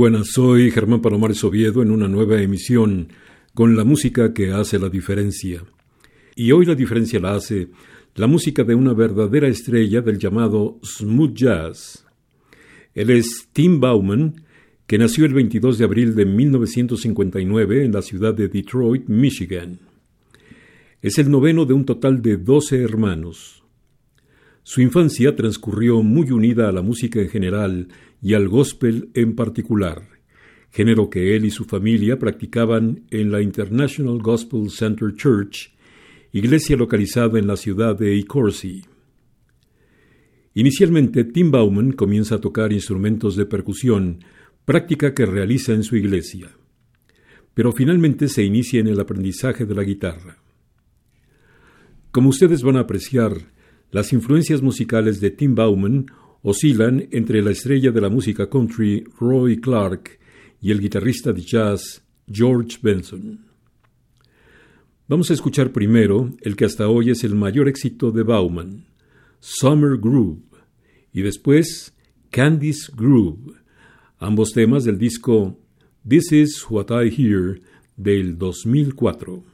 Buenas, soy Germán Palomares Oviedo en una nueva emisión con la música que hace la diferencia. Y hoy la diferencia la hace la música de una verdadera estrella del llamado smooth jazz. Él es Tim Bauman, que nació el 22 de abril de 1959 en la ciudad de Detroit, Michigan. Es el noveno de un total de 12 hermanos. Su infancia transcurrió muy unida a la música en general y al gospel en particular, género que él y su familia practicaban en la International Gospel Center Church, iglesia localizada en la ciudad de Ecorsi. Inicialmente, Tim Bauman comienza a tocar instrumentos de percusión, práctica que realiza en su iglesia, pero finalmente se inicia en el aprendizaje de la guitarra. Como ustedes van a apreciar, las influencias musicales de Tim Bauman oscilan entre la estrella de la música country Roy Clark y el guitarrista de jazz George Benson. Vamos a escuchar primero el que hasta hoy es el mayor éxito de Bauman, Summer Groove, y después Candy's Groove, ambos temas del disco This Is What I Hear del 2004.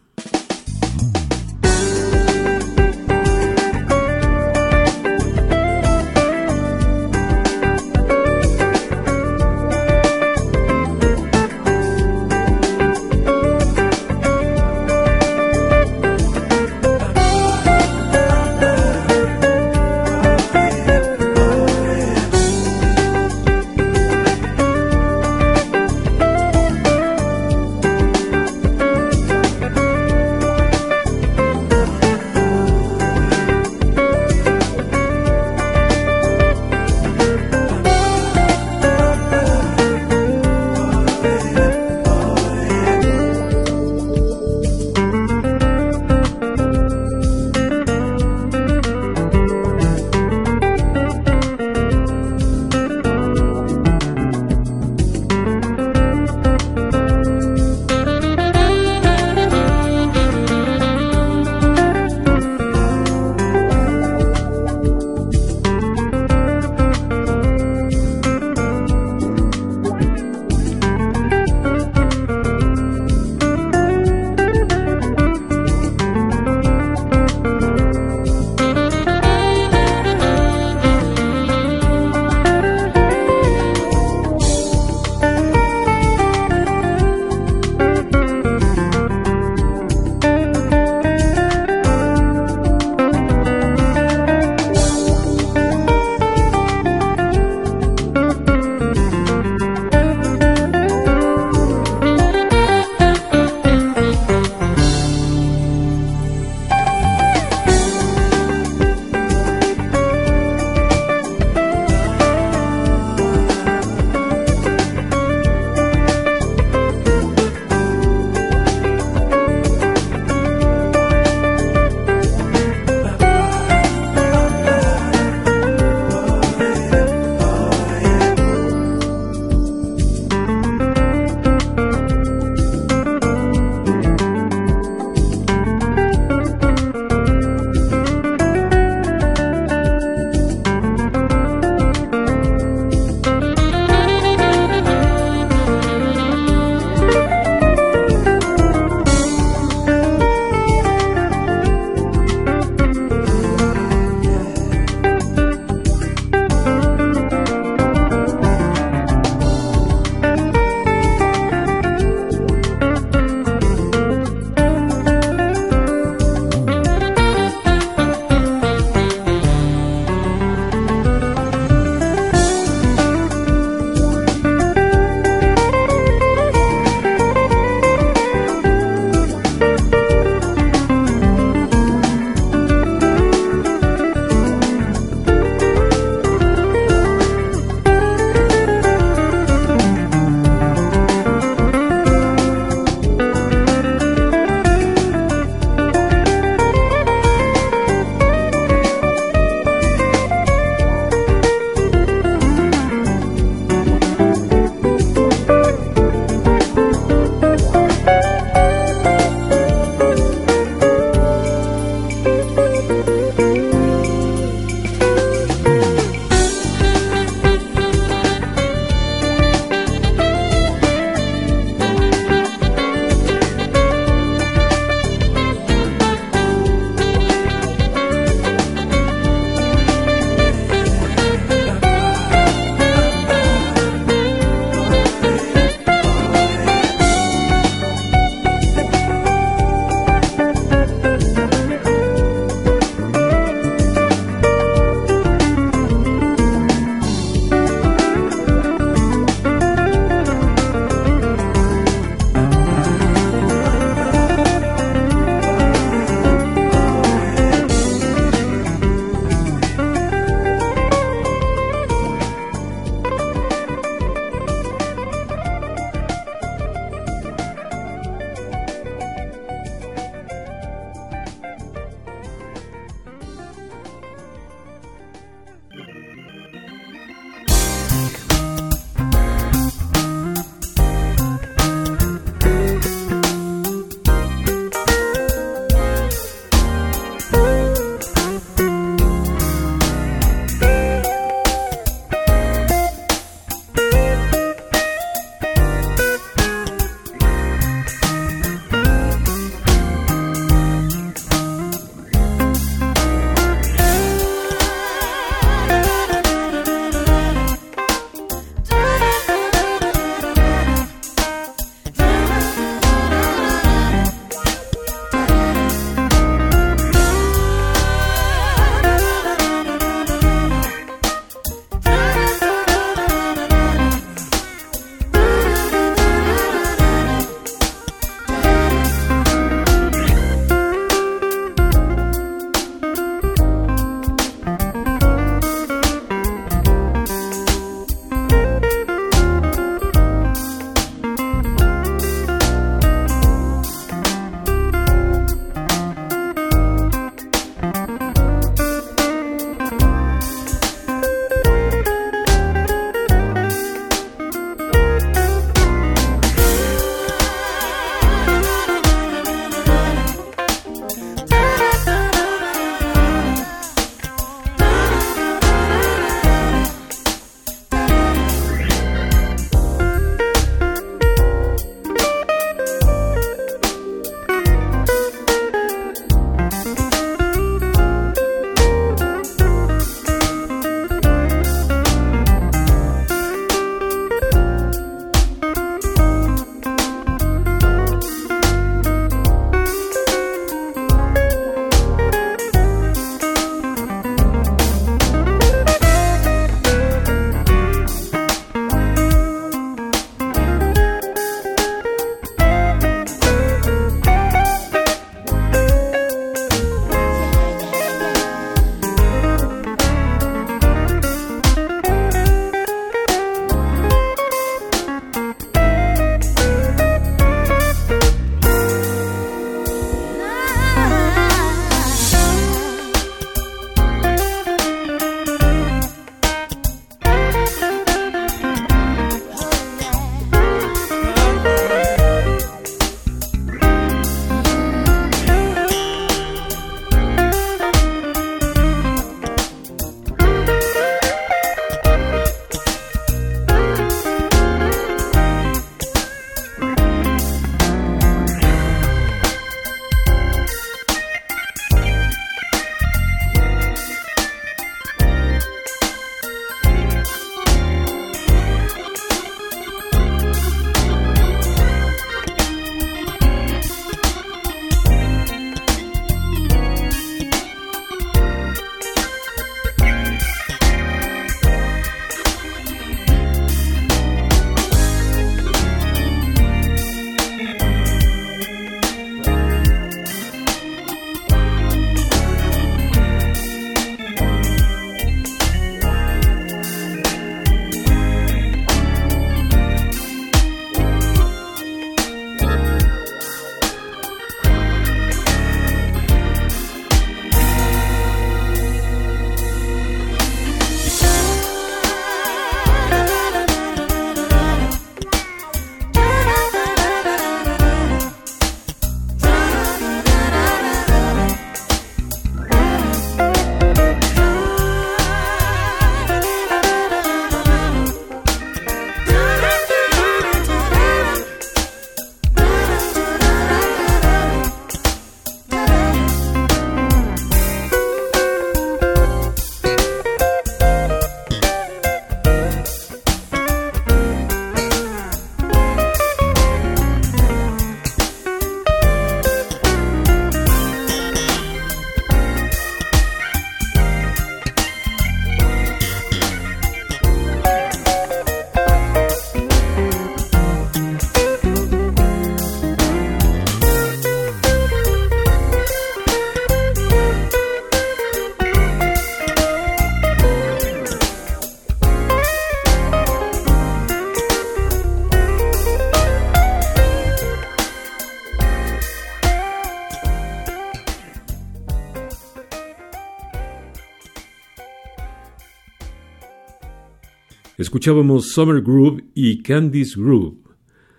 Escuchábamos Summer Groove y Candy's Groove,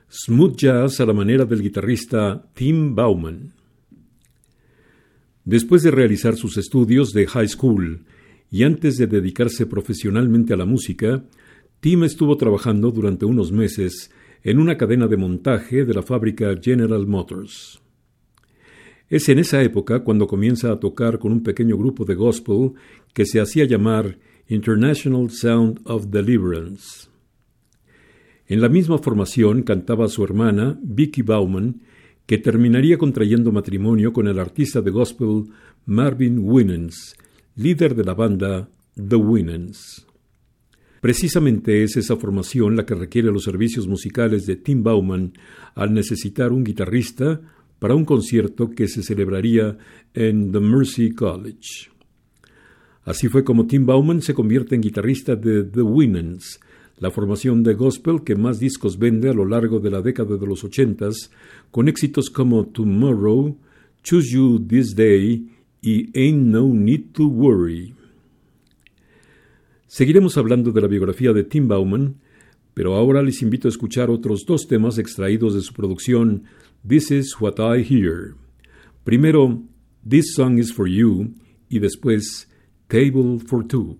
smooth jazz a la manera del guitarrista Tim Bauman. Después de realizar sus estudios de high school y antes de dedicarse profesionalmente a la música, Tim estuvo trabajando durante unos meses en una cadena de montaje de la fábrica General Motors. Es en esa época cuando comienza a tocar con un pequeño grupo de gospel que se hacía llamar International Sound of Deliverance. En la misma formación cantaba su hermana, Vicky Bauman, que terminaría contrayendo matrimonio con el artista de gospel Marvin Winans, líder de la banda The Winans. Precisamente es esa formación la que requiere los servicios musicales de Tim Bauman al necesitar un guitarrista para un concierto que se celebraría en The Mercy College. Así fue como Tim Bauman se convierte en guitarrista de The Winans, la formación de gospel que más discos vende a lo largo de la década de los ochentas, con éxitos como Tomorrow, Choose You This Day y Ain't No Need to Worry. Seguiremos hablando de la biografía de Tim Bauman, pero ahora les invito a escuchar otros dos temas extraídos de su producción This Is What I Hear. Primero, This Song Is For You y después Table for Two.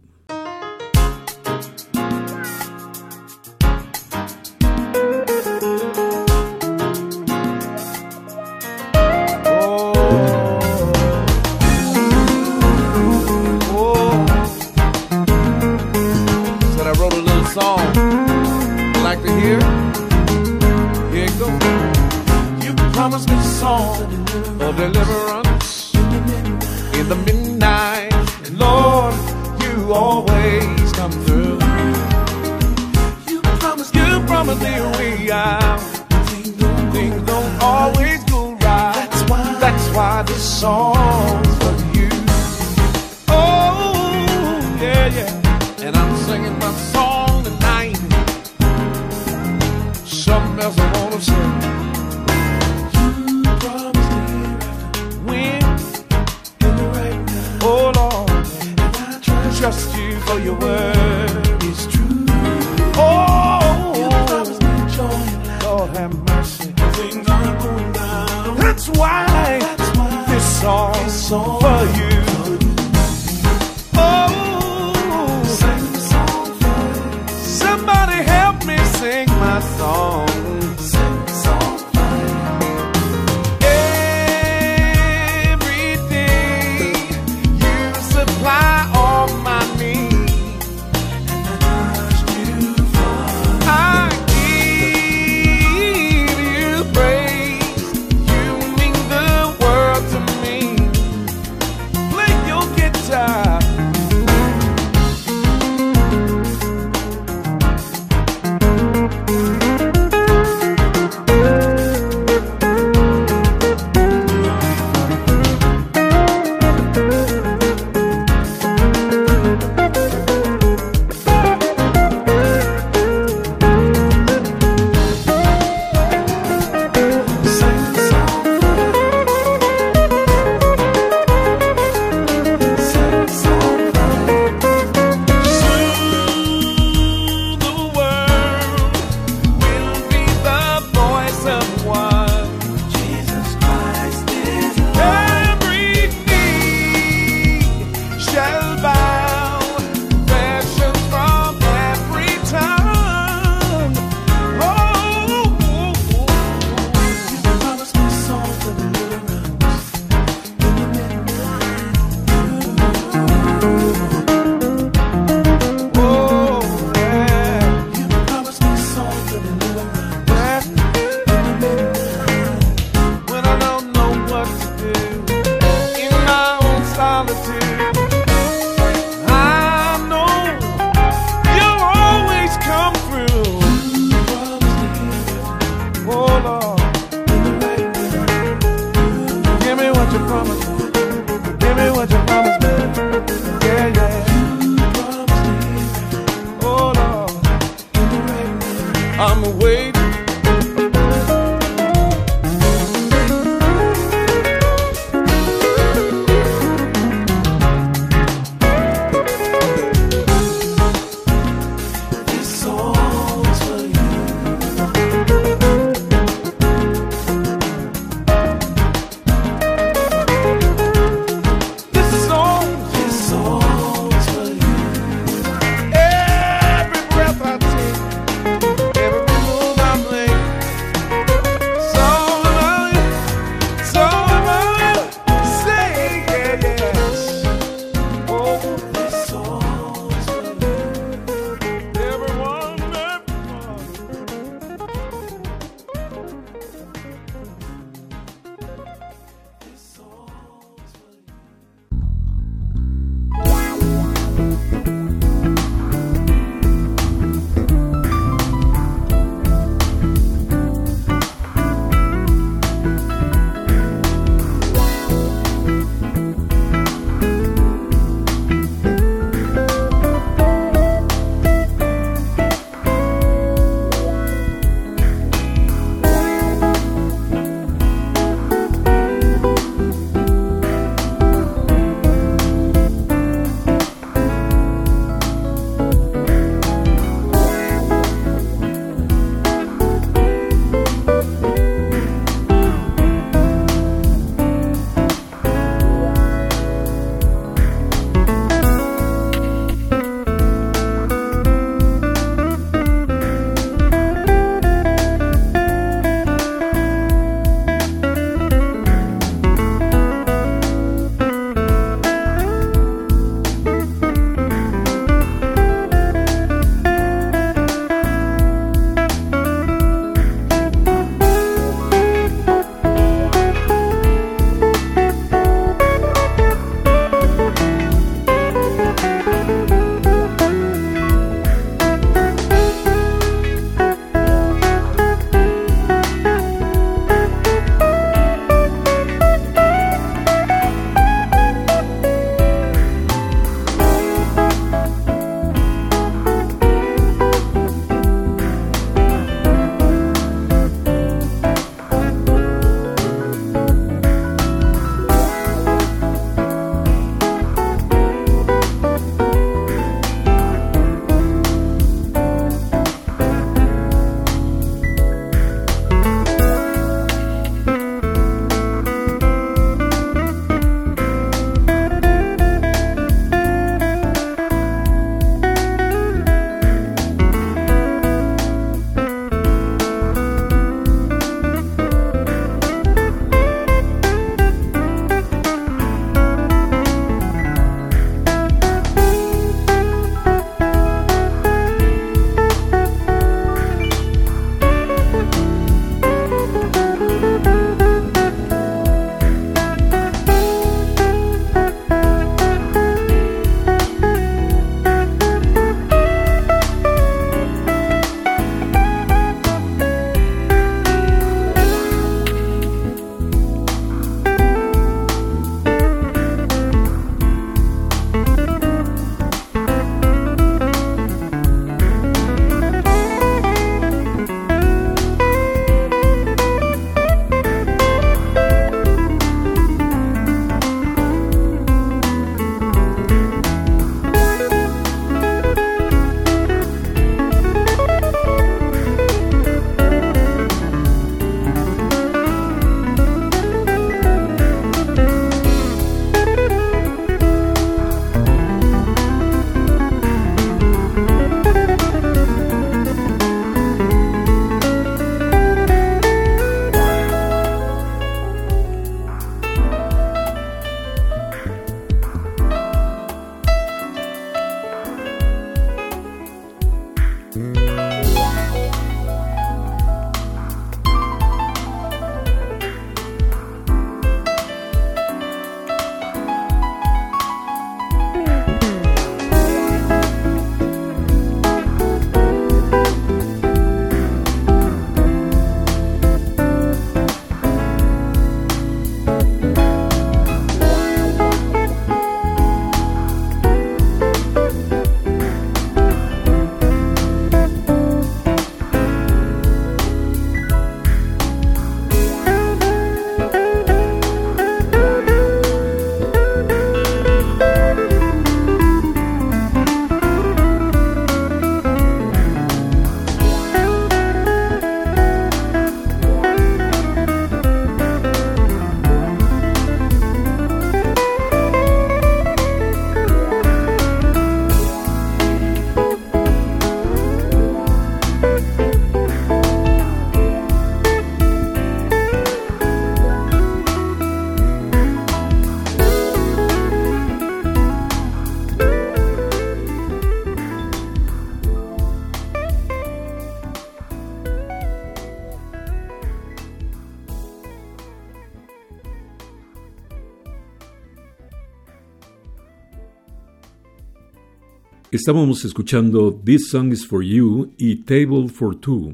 Estábamos escuchando This Song is for You y Table for Two.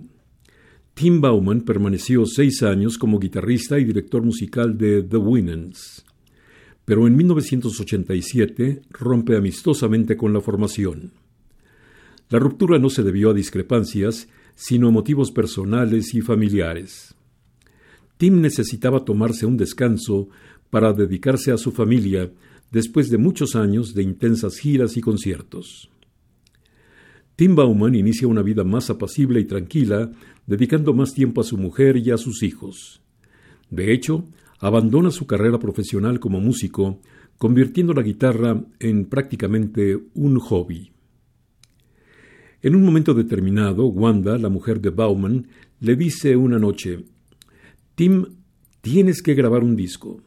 Tim Bauman permaneció seis años como guitarrista y director musical de The Winans, pero en 1987 rompe amistosamente con la formación. La ruptura no se debió a discrepancias, sino a motivos personales y familiares. Tim necesitaba tomarse un descanso para dedicarse a su familia después de muchos años de intensas giras y conciertos. Tim Bauman inicia una vida más apacible y tranquila, dedicando más tiempo a su mujer y a sus hijos. De hecho, abandona su carrera profesional como músico, convirtiendo la guitarra en prácticamente un hobby. En un momento determinado, Wanda, la mujer de Bauman, le dice una noche, Tim, tienes que grabar un disco.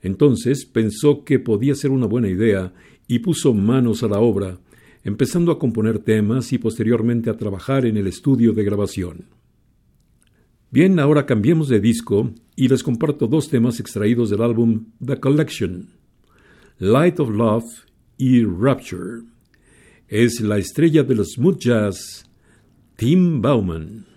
Entonces pensó que podía ser una buena idea y puso manos a la obra, empezando a componer temas y posteriormente a trabajar en el estudio de grabación. Bien, ahora cambiemos de disco y les comparto dos temas extraídos del álbum The Collection, Light of Love y Rapture. Es la estrella del smooth jazz, Tim Bauman.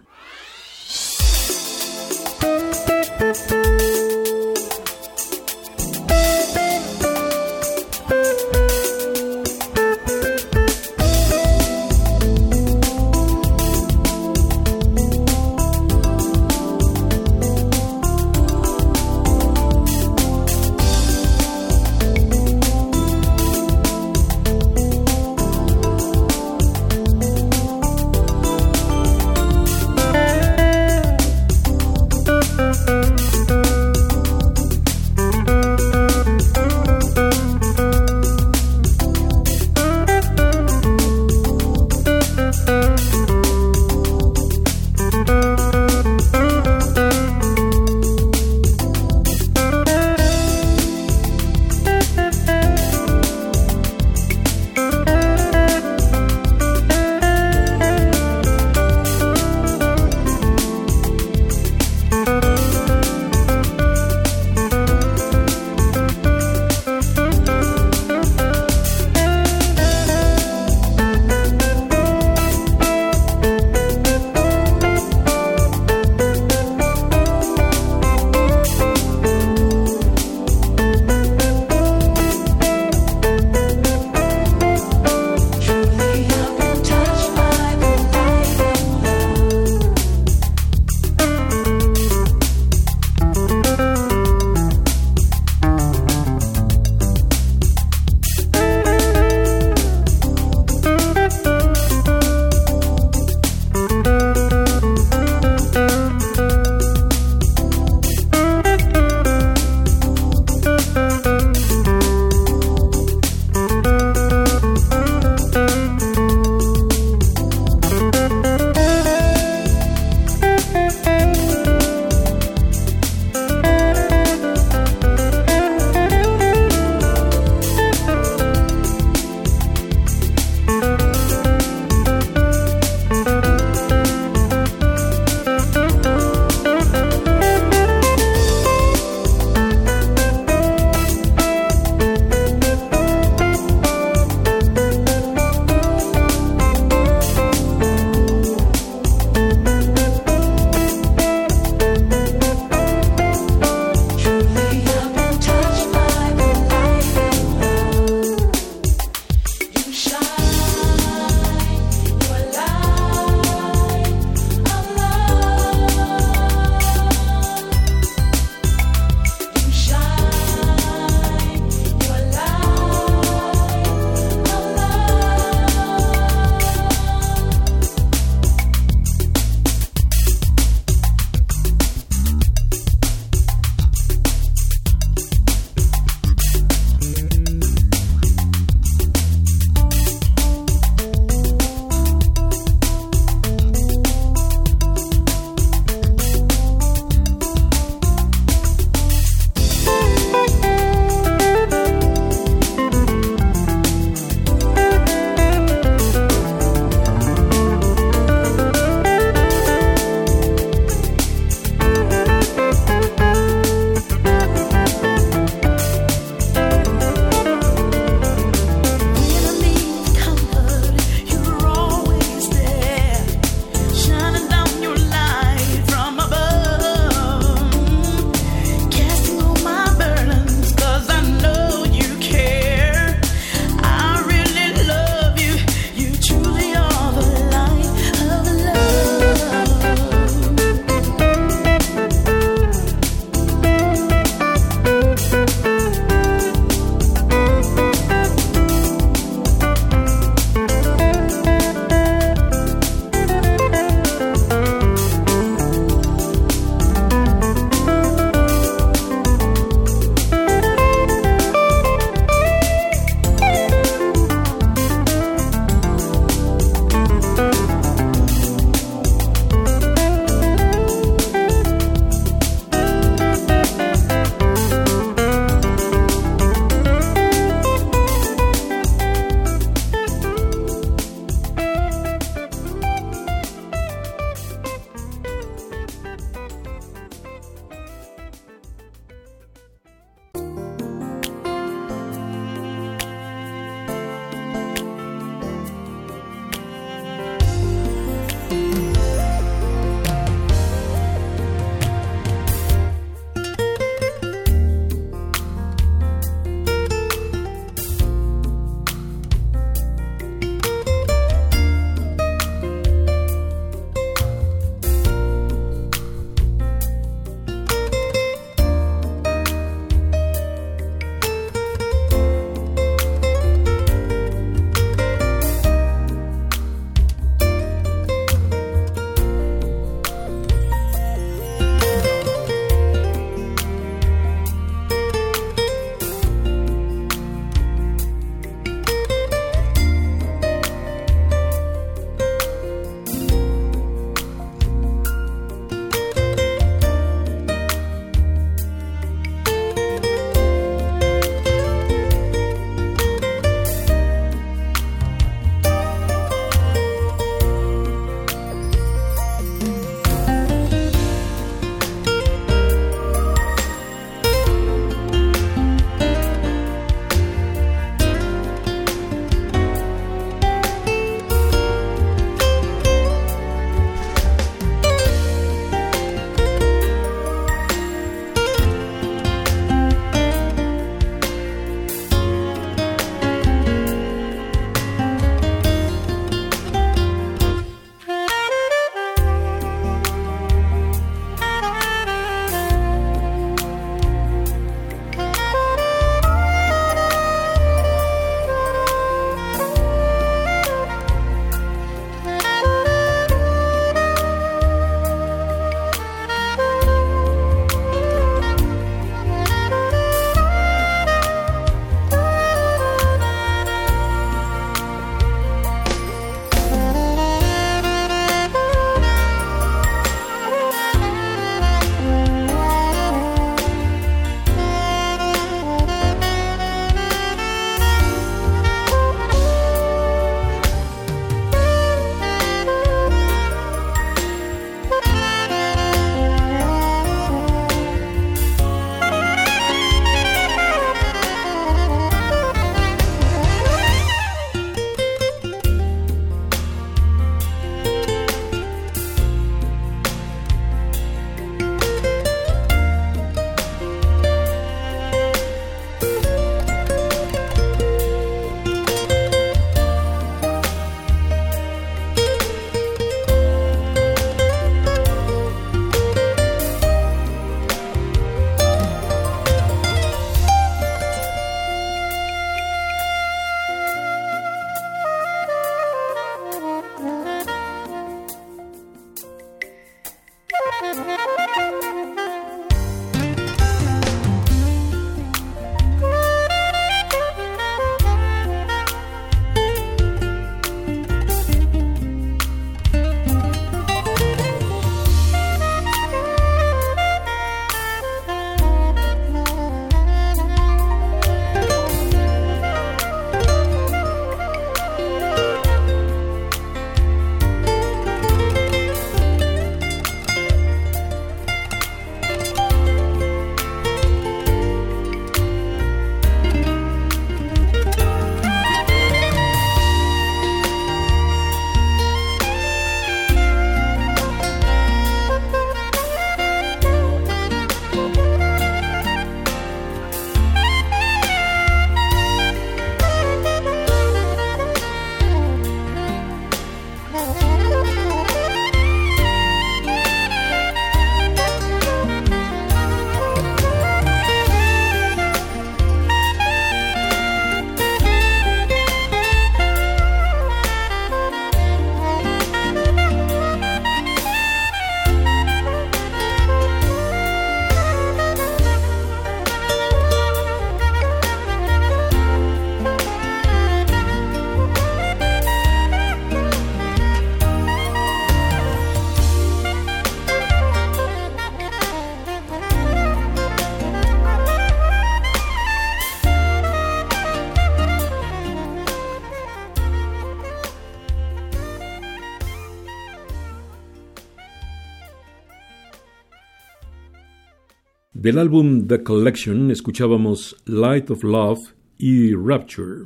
Del álbum The Collection escuchábamos Light of Love y Rapture.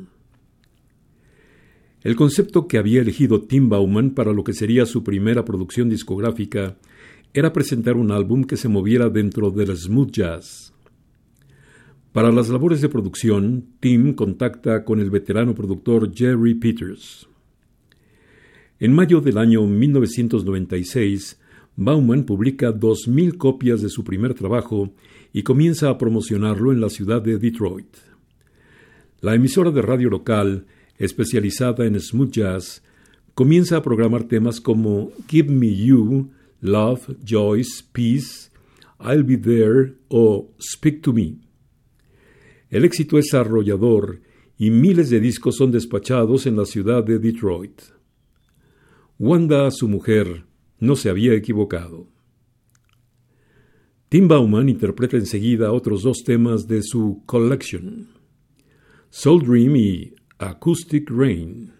El concepto que había elegido Tim Bauman para lo que sería su primera producción discográfica era presentar un álbum que se moviera dentro del smooth jazz. Para las labores de producción, Tim contacta con el veterano productor Jerry Peters. En mayo del año 1996, Bauman publica 2.000 copias de su primer trabajo y comienza a promocionarlo en la ciudad de Detroit. La emisora de radio local, especializada en smooth jazz, comienza a programar temas como Give Me You, Love, Joyce, Peace, I'll Be There o Speak to Me. El éxito es arrollador y miles de discos son despachados en la ciudad de Detroit. Wanda, su mujer, no se había equivocado. Tim Bauman interpreta enseguida otros dos temas de su collection, Soul Dream y Acoustic Rain.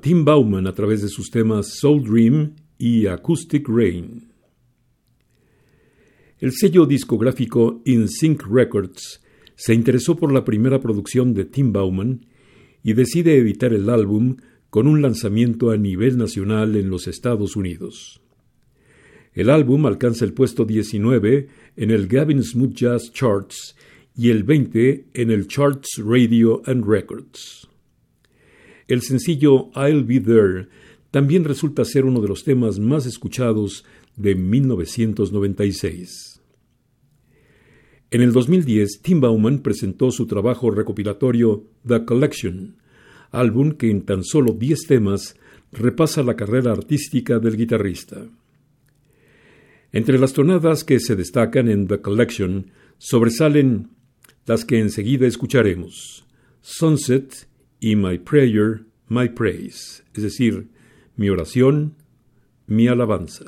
Tim Bauman a través de sus temas Soul Dream y Acoustic Rain. El sello discográfico In Sync Records se interesó por la primera producción de Tim Bauman y decide editar el álbum con un lanzamiento a nivel nacional en los Estados Unidos. El álbum alcanza el puesto 19 en el Gavin Smooth Jazz Charts y el 20 en el Charts Radio and Records. El sencillo I'll Be There también resulta ser uno de los temas más escuchados de 1996. En el 2010, Tim Bauman presentó su trabajo recopilatorio The Collection, álbum que en tan solo 10 temas repasa la carrera artística del guitarrista. Entre las tonadas que se destacan en The Collection sobresalen las que enseguida escucharemos, Sunset y My Prayer, My Praise, es decir, mi oración, mi alabanza.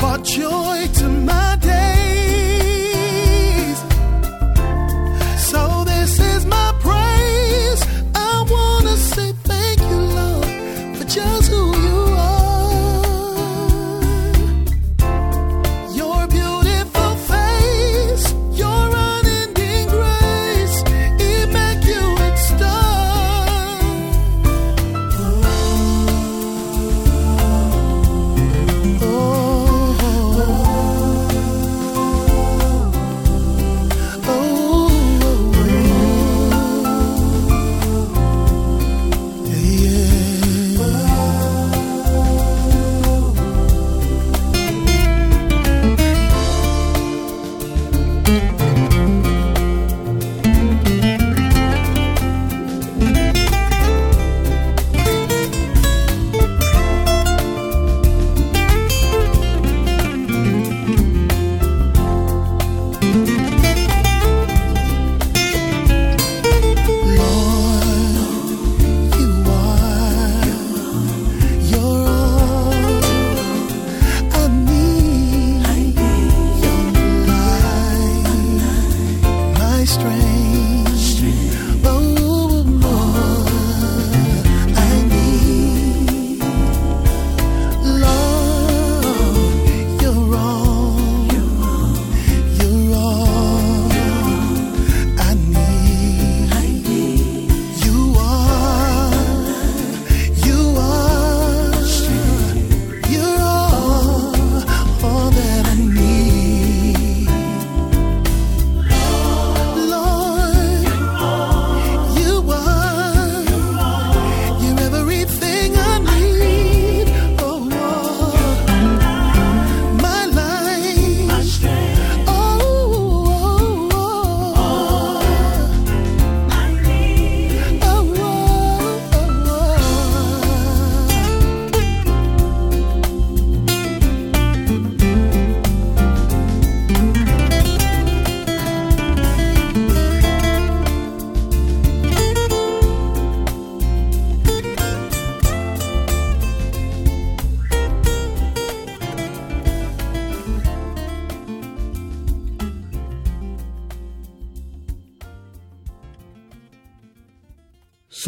about joy.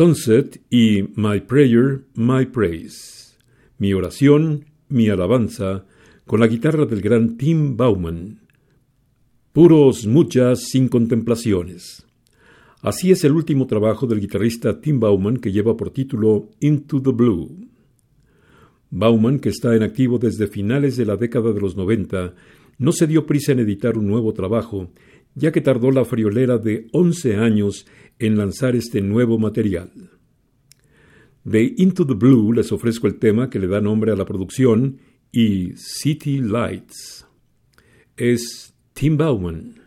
Sunset y My Prayer, My Praise. Mi oración, mi alabanza, con la guitarra del gran Tim Bauman. Puros muchas sin contemplaciones. Así es el último trabajo del guitarrista Tim Bauman que lleva por título Into the Blue. Bauman, que está en activo desde finales de la década de los 90, no se dio prisa en editar un nuevo trabajo ya que tardó la friolera de 11 años en lanzar este nuevo material. De Into the Blue les ofrezco el tema que le da nombre a la producción y City Lights. Es Tim Bauman.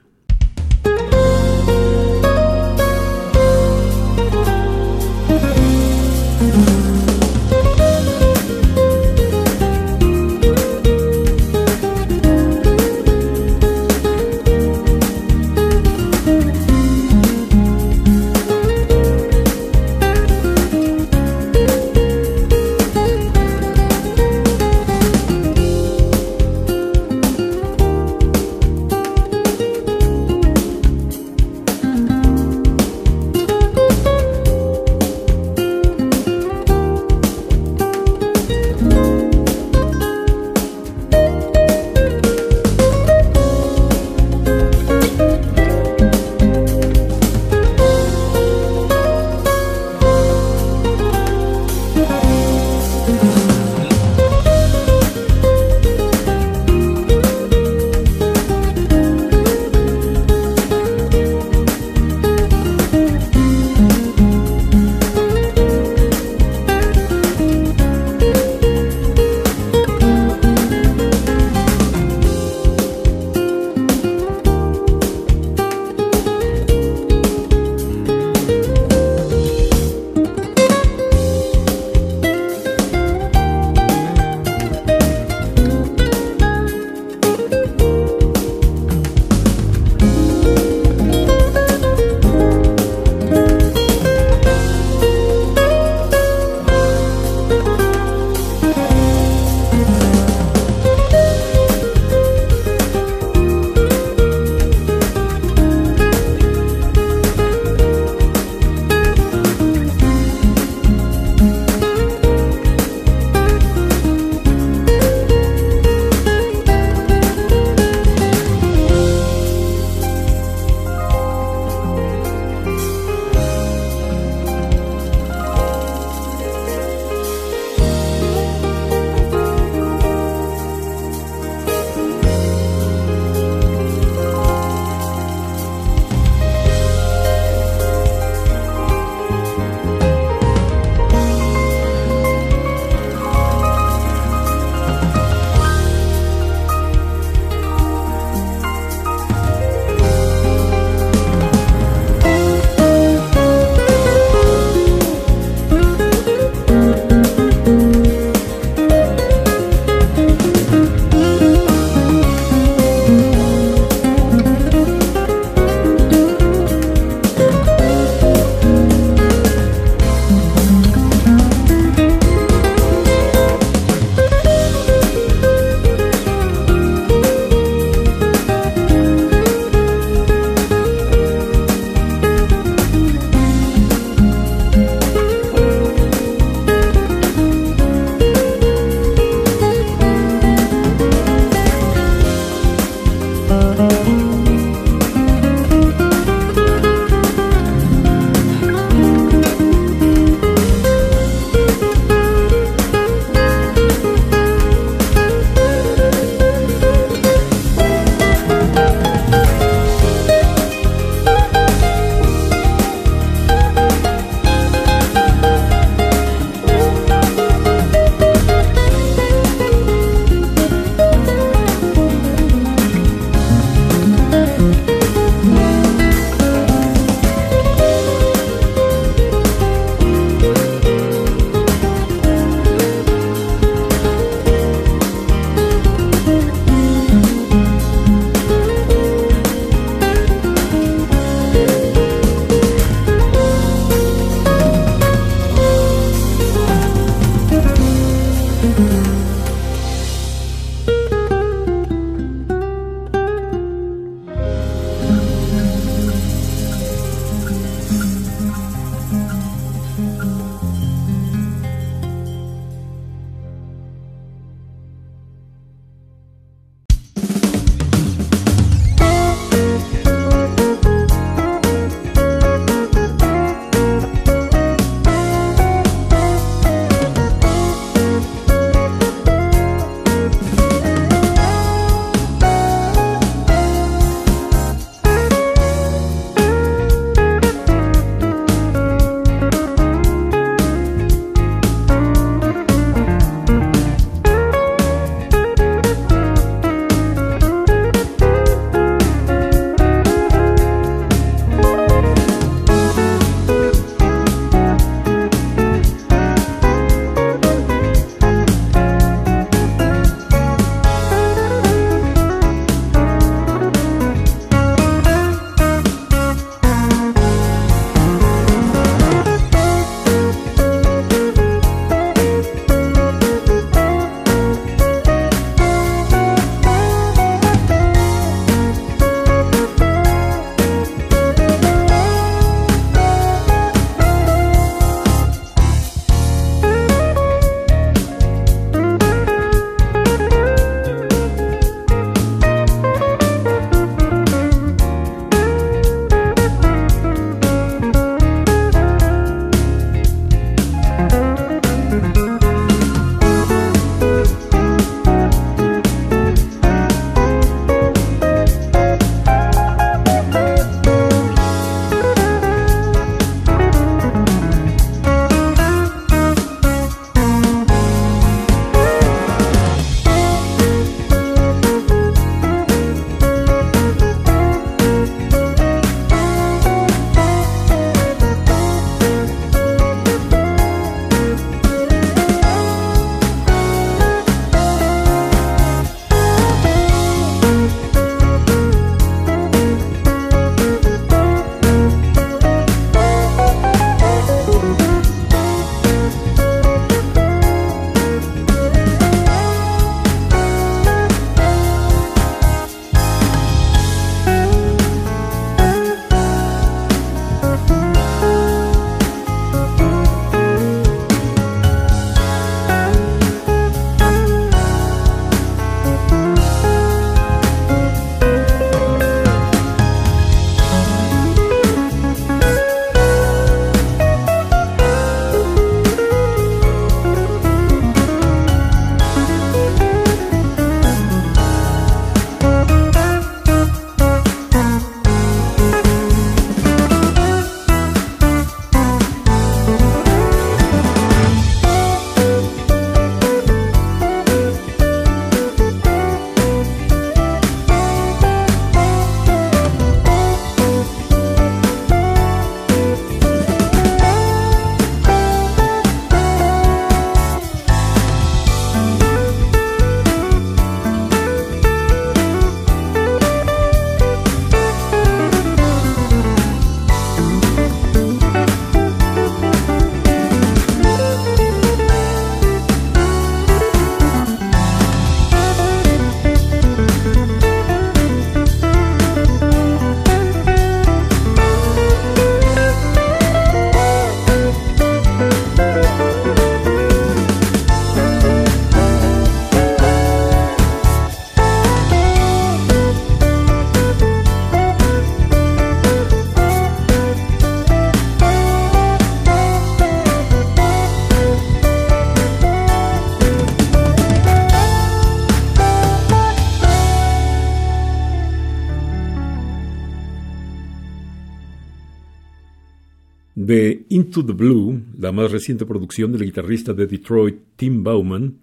Into the Blue, la más reciente producción del guitarrista de Detroit Tim Bauman,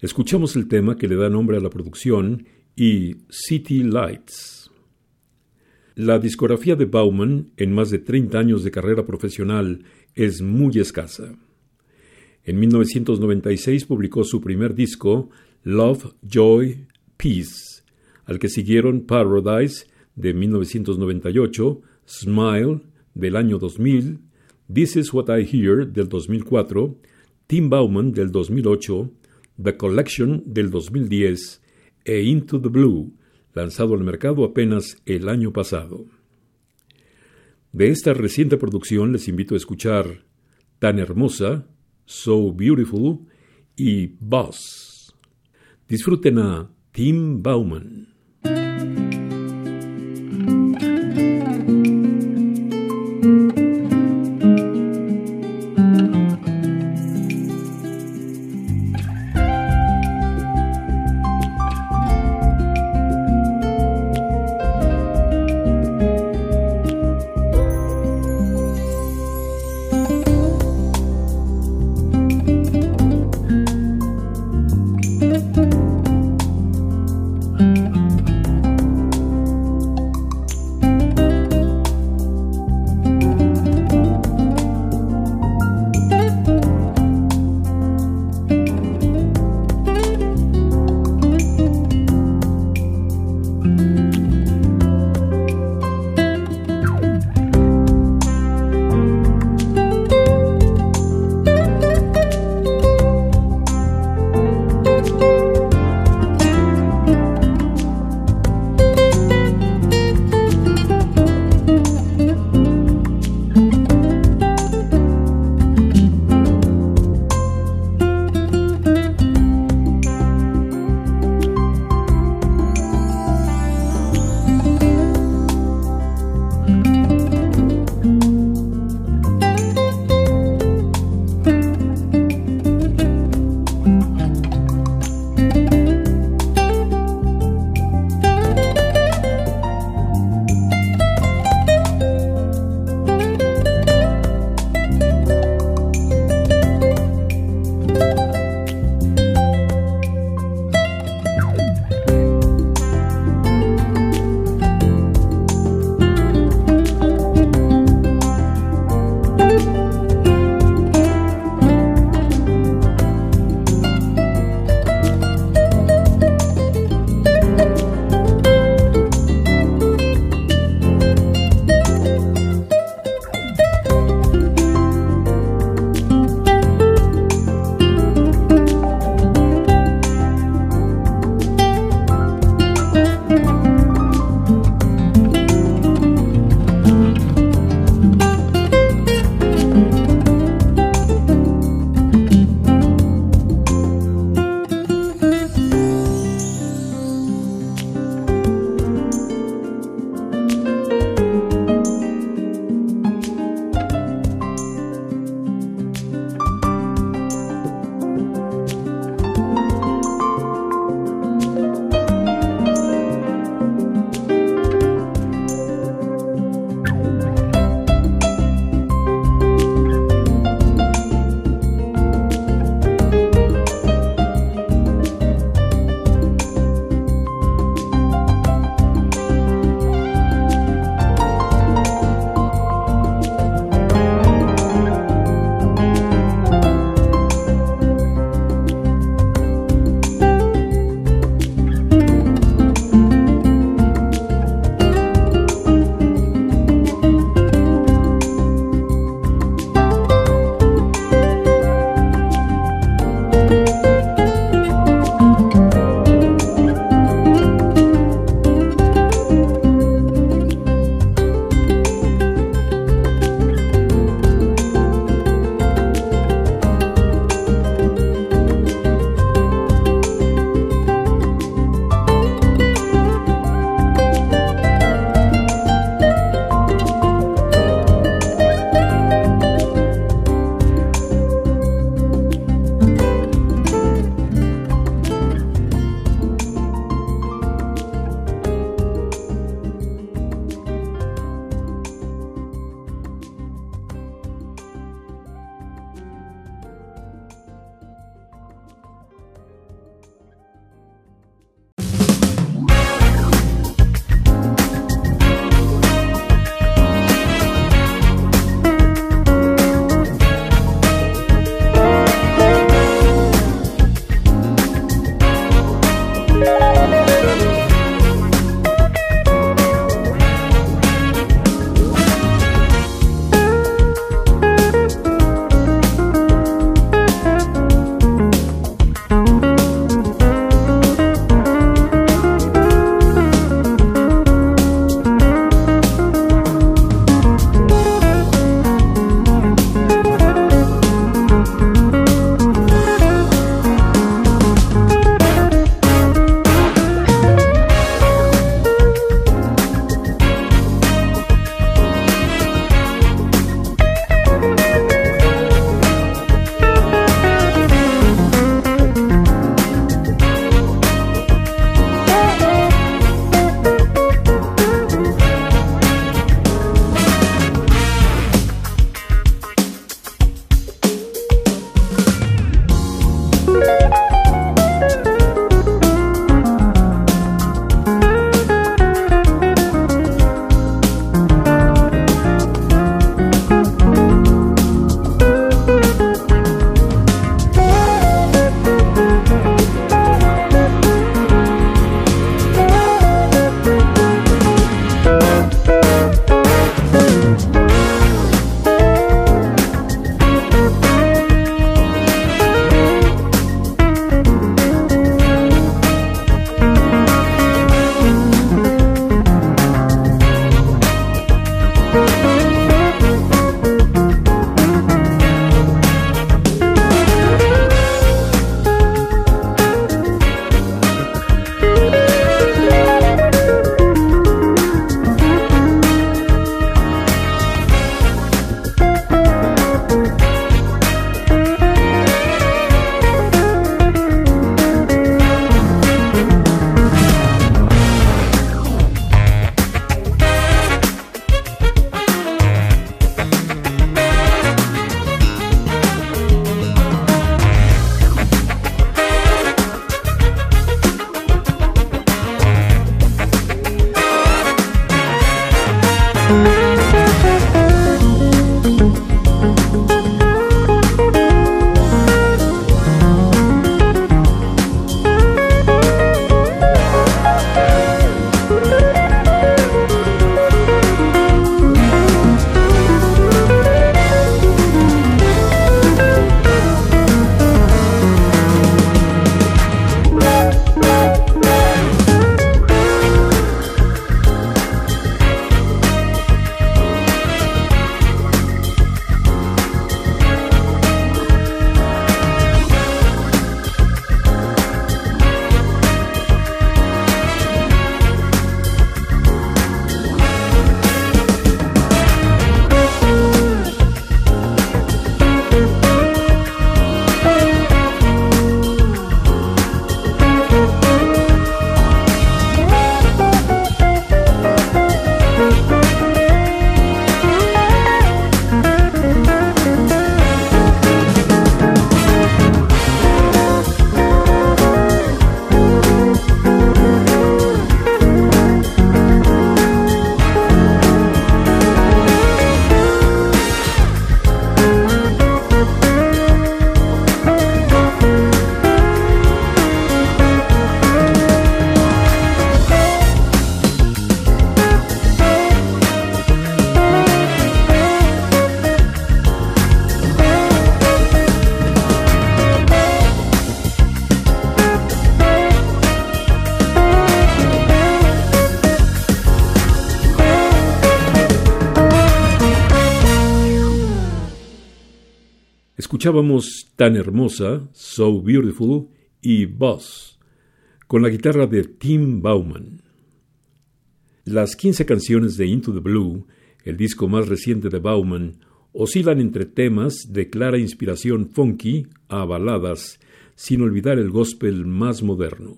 escuchamos el tema que le da nombre a la producción y City Lights. La discografía de Bauman, en más de 30 años de carrera profesional, es muy escasa. En 1996 publicó su primer disco, Love, Joy, Peace, al que siguieron Paradise de 1998, Smile del año 2000, This Is What I Hear del 2004, Tim Bauman del 2008, The Collection del 2010 e Into the Blue, lanzado al mercado apenas el año pasado. De esta reciente producción les invito a escuchar Tan Hermosa, So Beautiful y Boss. Disfruten a Tim Bauman. Escuchábamos Tan Hermosa, So Beautiful y Boss, con la guitarra de Tim Bauman. Las 15 canciones de Into the Blue, el disco más reciente de Bauman, oscilan entre temas de clara inspiración funky a baladas, sin olvidar el gospel más moderno.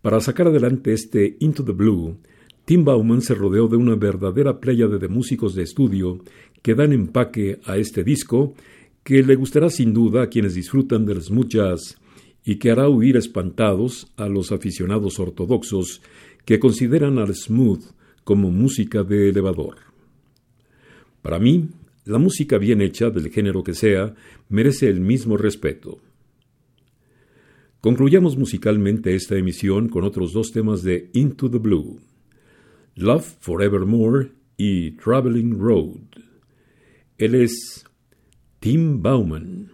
Para sacar adelante este Into the Blue, Tim Bauman se rodeó de una verdadera playa de músicos de estudio que dan empaque a este disco que le gustará sin duda a quienes disfrutan del smooth jazz y que hará huir espantados a los aficionados ortodoxos que consideran al smooth como música de elevador. Para mí, la música bien hecha, del género que sea, merece el mismo respeto. Concluyamos musicalmente esta emisión con otros dos temas de Into the Blue, Love Forevermore y Traveling Road. Él es Tim Bauman.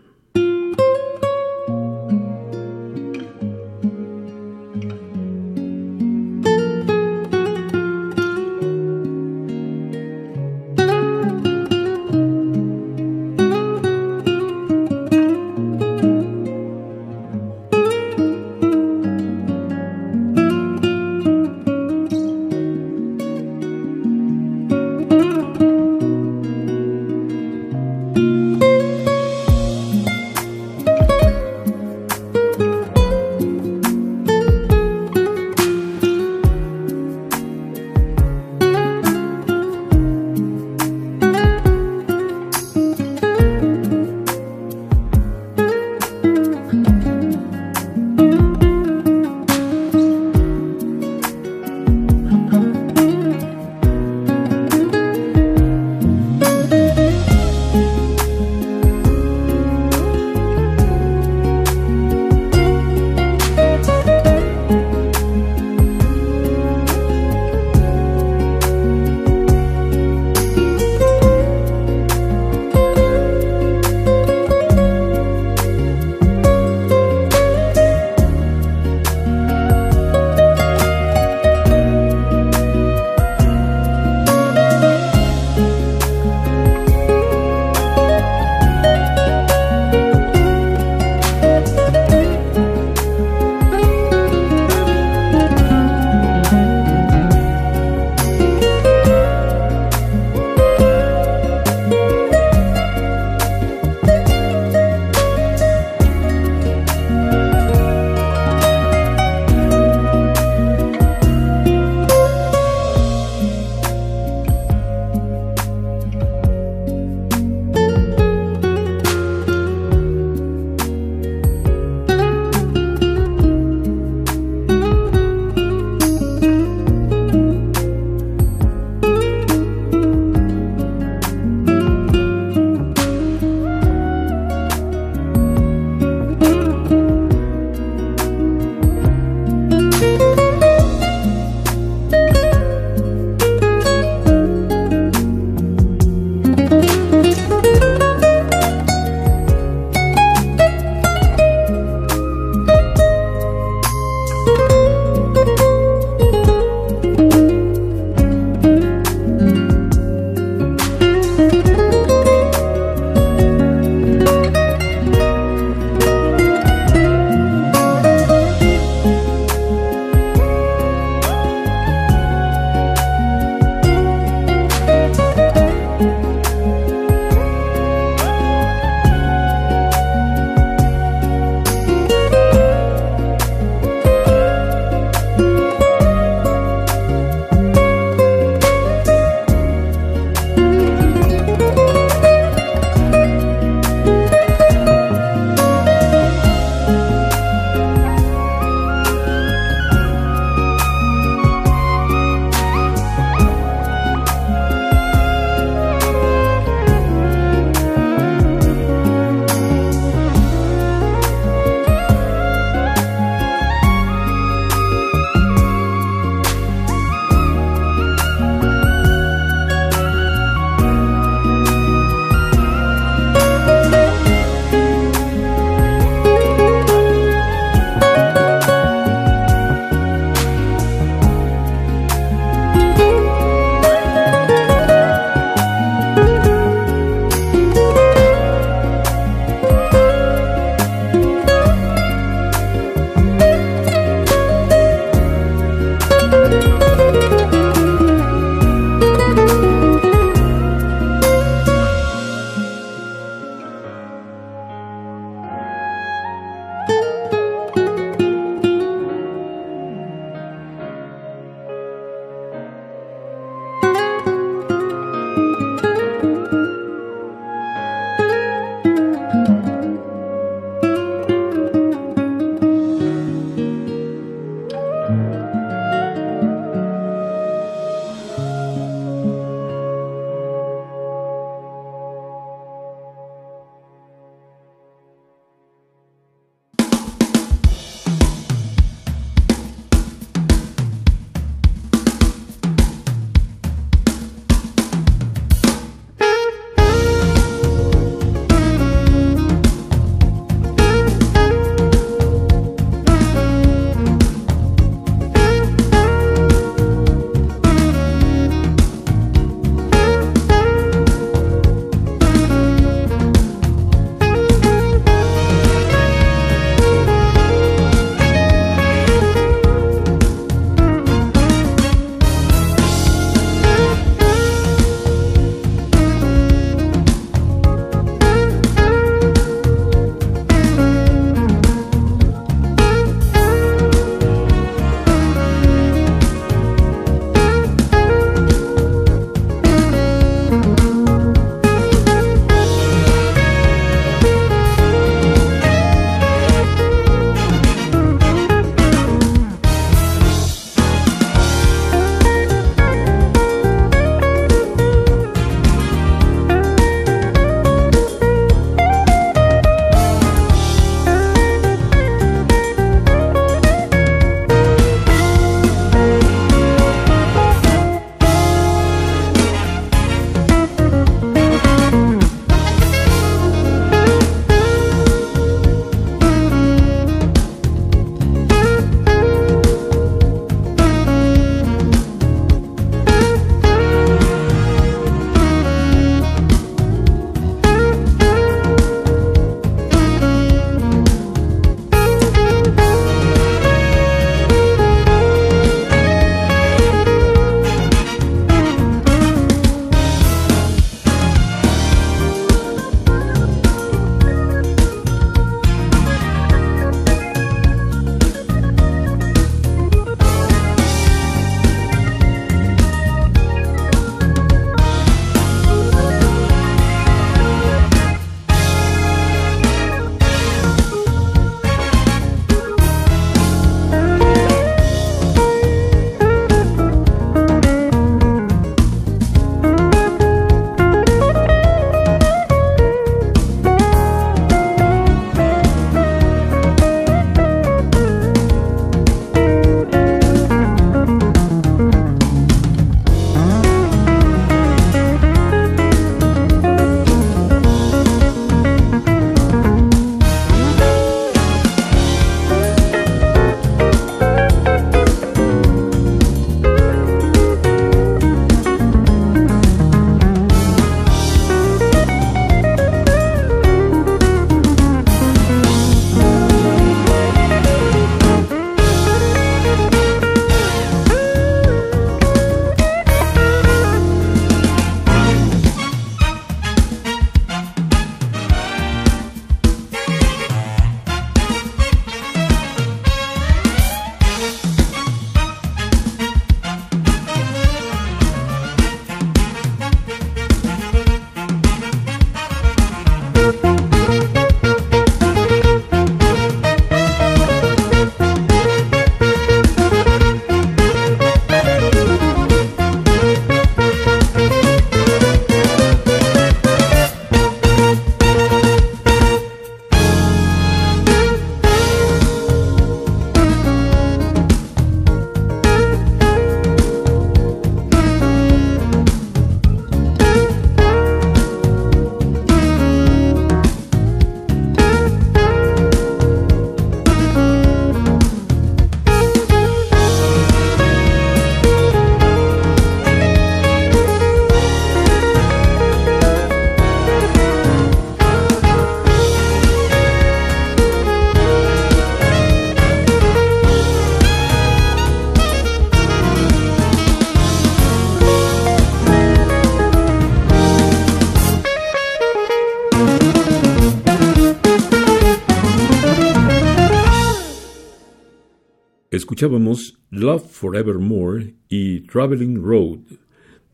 Escuchábamos Love Forevermore y Traveling Road,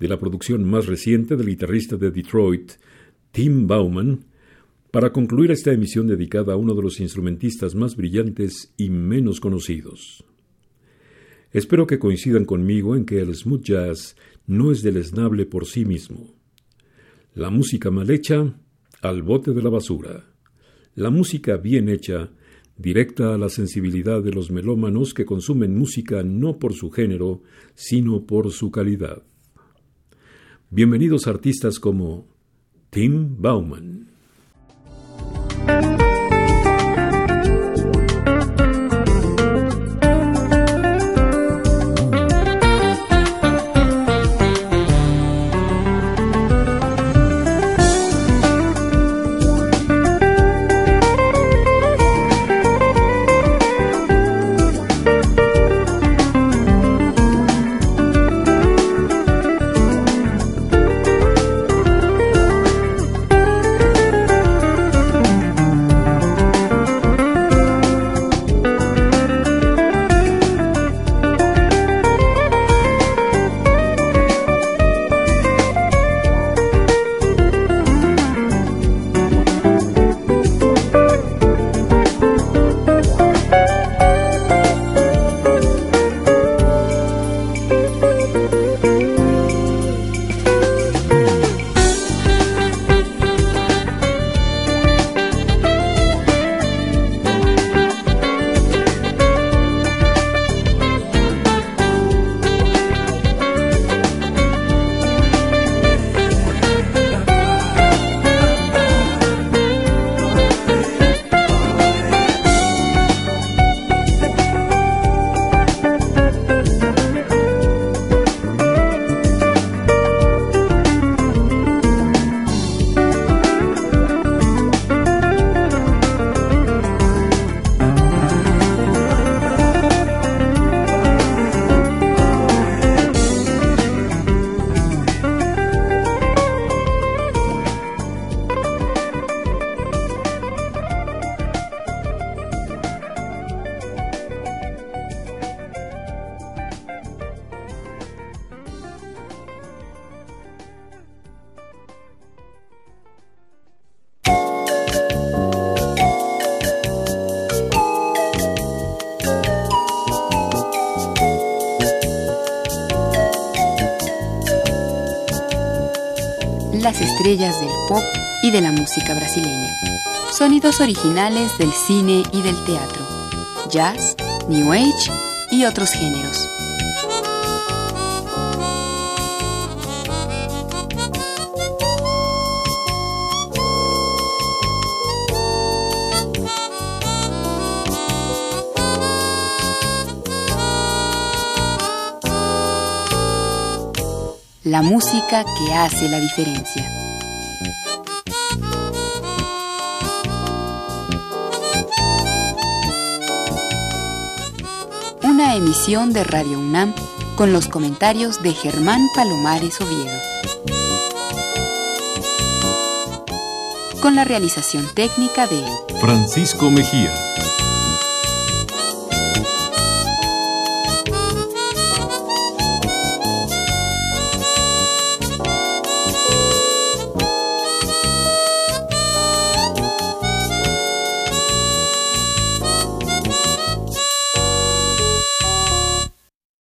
de la producción más reciente del guitarrista de Detroit, Tim Bauman, para concluir esta emisión dedicada a uno de los instrumentistas más brillantes y menos conocidos. Espero que coincidan conmigo en que el smooth jazz no es deleznable por sí mismo. La música mal hecha, al bote de la basura. La música bien hecha, directa a la sensibilidad de los melómanos que consumen música no por su género, sino por su calidad. Bienvenidos artistas como Tim Bauman. Del pop y de la música brasileña. Sonidos originales del cine y del teatro, jazz, new age y otros géneros. La música que hace la diferencia. Emisión de Radio UNAM con los comentarios de Germán Palomares Oviedo. Con la realización técnica de Francisco Mejía.